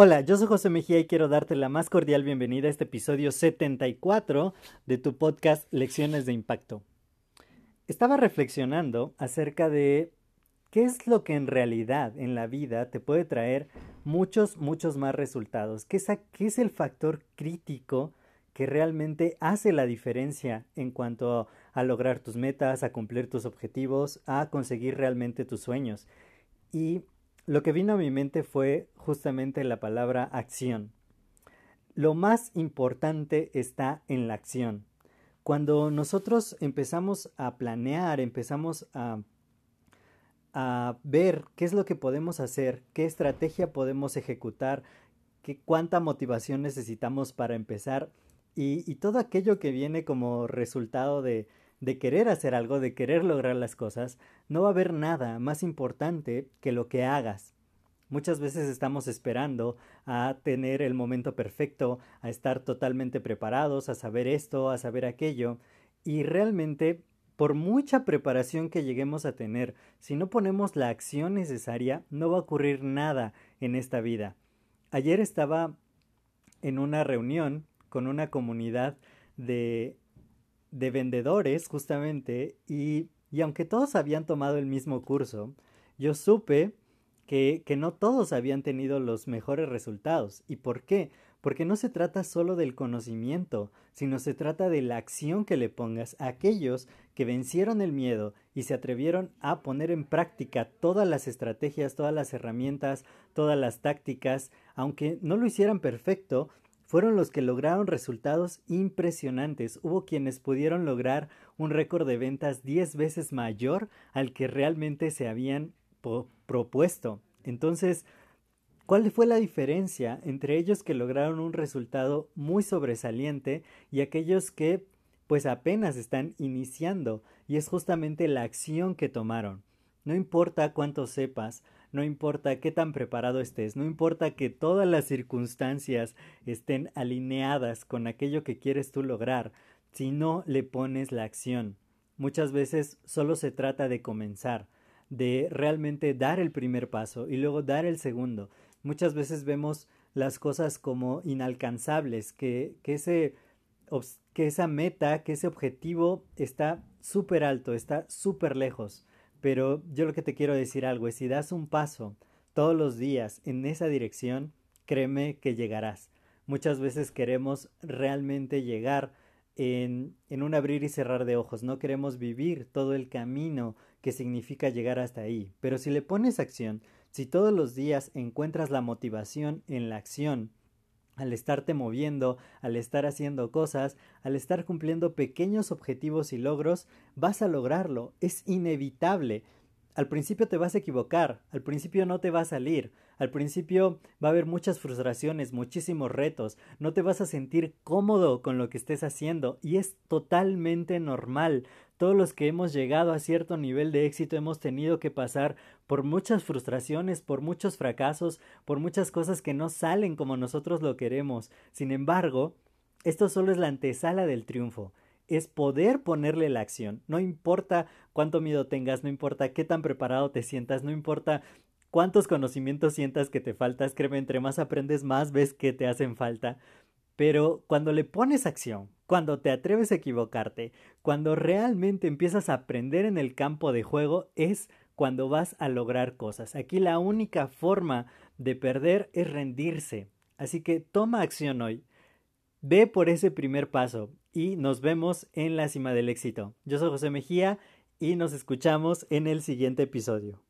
Hola, yo soy José Mejía y quiero darte la más cordial bienvenida a este episodio 74 de tu podcast Lecciones de Impacto. Estaba reflexionando acerca de qué es lo que en realidad en la vida te puede traer muchos, muchos más resultados. ¿Qué es, qué es el factor crítico que realmente hace la diferencia en cuanto a lograr tus metas, a cumplir tus objetivos, a conseguir realmente tus sueños? Y lo que vino a mi mente fue justamente la palabra acción. Lo más importante está en la acción. Cuando nosotros empezamos a planear, empezamos a, a ver qué es lo que podemos hacer, qué estrategia podemos ejecutar, qué, cuánta motivación necesitamos para empezar y, todo aquello que viene como resultado de, de querer hacer algo, de querer lograr las cosas, no va a haber nada más importante que lo que hagas. Muchas veces estamos esperando a tener el momento perfecto, a estar totalmente preparados, a saber esto, a saber aquello, y realmente, por mucha preparación que lleguemos a tener, si no ponemos la acción necesaria, no va a ocurrir nada en esta vida. Ayer estaba en una reunión con una comunidad de, de vendedores, justamente, y, y aunque todos habían tomado el mismo curso, yo supe que, que no todos habían tenido los mejores resultados. ¿Y por qué? Porque no se trata solo del conocimiento, sino se trata de la acción que le pongas a aquellos que vencieron el miedo y se atrevieron a poner en práctica todas las estrategias, todas las herramientas, todas las tácticas, aunque no lo hicieran perfecto, fueron los que lograron resultados impresionantes. Hubo quienes pudieron lograr un récord de ventas 10 veces mayor al que realmente se habían propuesto. Entonces, ¿cuál fue la diferencia entre ellos que lograron un resultado muy sobresaliente y aquellos que pues apenas están iniciando? Y es justamente la acción que tomaron. No importa cuánto sepas, no importa qué tan preparado estés, no importa que todas las circunstancias estén alineadas con aquello que quieres tú lograr, si no le pones la acción. Muchas veces solo se trata de comenzar, de realmente dar el primer paso y luego dar el segundo. Muchas veces vemos las cosas como inalcanzables, que, que, ese, que esa meta, que ese objetivo está súper alto, está súper lejos. Pero yo lo que te quiero decir algo es si das un paso todos los días en esa dirección, créeme que llegarás. Muchas veces queremos realmente llegar en, en un abrir y cerrar de ojos, no queremos vivir todo el camino que significa llegar hasta ahí. Pero si le pones acción, si todos los días encuentras la motivación en la acción, al estarte moviendo, al estar haciendo cosas, al estar cumpliendo pequeños objetivos y logros, vas a lograrlo. Es inevitable. Al principio te vas a equivocar, al principio no te va a salir, al principio va a haber muchas frustraciones, muchísimos retos, no te vas a sentir cómodo con lo que estés haciendo y es totalmente normal. Todos los que hemos llegado a cierto nivel de éxito hemos tenido que pasar por muchas frustraciones, por muchos fracasos, por muchas cosas que no salen como nosotros lo queremos. Sin embargo, esto solo es la antesala del triunfo es poder ponerle la acción. No importa cuánto miedo tengas, no importa qué tan preparado te sientas, no importa cuántos conocimientos sientas que te faltas, créeme, entre más aprendes, más ves que te hacen falta. Pero cuando le pones acción, cuando te atreves a equivocarte, cuando realmente empiezas a aprender en el campo de juego, es cuando vas a lograr cosas. Aquí la única forma de perder es rendirse. Así que toma acción hoy. Ve por ese primer paso y nos vemos en la cima del éxito. Yo soy José Mejía y nos escuchamos en el siguiente episodio.